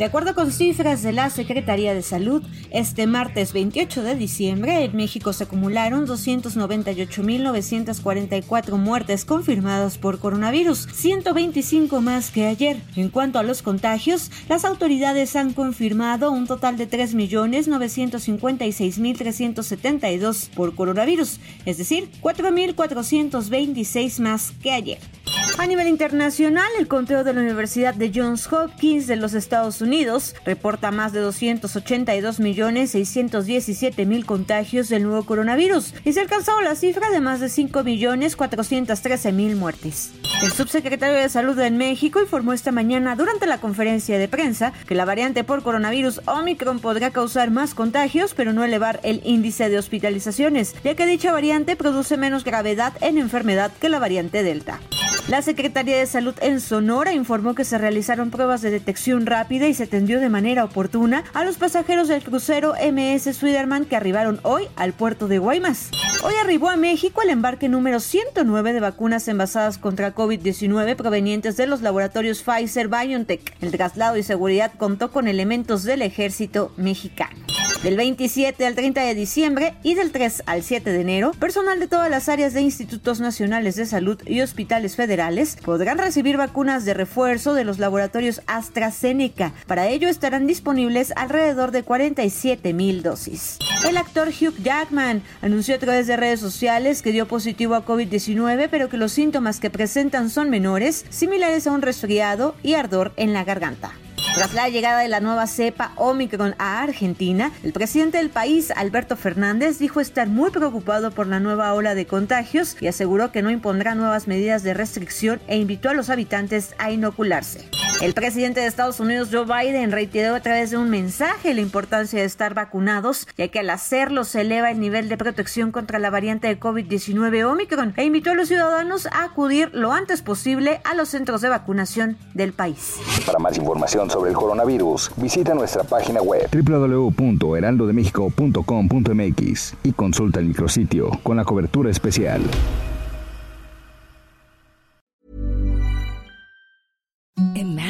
De acuerdo con cifras de la Secretaría de Salud, este martes 28 de diciembre en México se acumularon 298.944 muertes confirmadas por coronavirus, 125 más que ayer. En cuanto a los contagios, las autoridades han confirmado un total de 3.956.372 por coronavirus, es decir, 4.426 más que ayer. A nivel internacional, el conteo de la Universidad de Johns Hopkins de los Estados Unidos reporta más de 282.617.000 contagios del nuevo coronavirus y se ha alcanzado la cifra de más de 5.413.000 muertes. El subsecretario de Salud en México informó esta mañana durante la conferencia de prensa que la variante por coronavirus Omicron podrá causar más contagios, pero no elevar el índice de hospitalizaciones, ya que dicha variante produce menos gravedad en enfermedad que la variante Delta. La Secretaría de Salud en Sonora informó que se realizaron pruebas de detección rápida y se atendió de manera oportuna a los pasajeros del crucero MS Swiderman que arribaron hoy al puerto de Guaymas. Hoy arribó a México el embarque número 109 de vacunas envasadas contra COVID-19 provenientes de los laboratorios Pfizer BioNTech. El traslado y seguridad contó con elementos del ejército mexicano. Del 27 al 30 de diciembre y del 3 al 7 de enero, personal de todas las áreas de institutos nacionales de salud y hospitales federales podrán recibir vacunas de refuerzo de los laboratorios AstraZeneca. Para ello estarán disponibles alrededor de 47 mil dosis. El actor Hugh Jackman anunció a través de redes sociales que dio positivo a COVID-19, pero que los síntomas que presentan son menores, similares a un resfriado y ardor en la garganta. Tras la llegada de la nueva cepa Omicron a Argentina, el presidente del país, Alberto Fernández, dijo estar muy preocupado por la nueva ola de contagios y aseguró que no impondrá nuevas medidas de restricción e invitó a los habitantes a inocularse. El presidente de Estados Unidos, Joe Biden, reiteró a través de un mensaje la importancia de estar vacunados, ya que al hacerlo se eleva el nivel de protección contra la variante de COVID-19 Omicron e invitó a los ciudadanos a acudir lo antes posible a los centros de vacunación del país. Para más información sobre el coronavirus, visita nuestra página web www.heraldodemexico.com.mx y consulta el micrositio con la cobertura especial. Imagine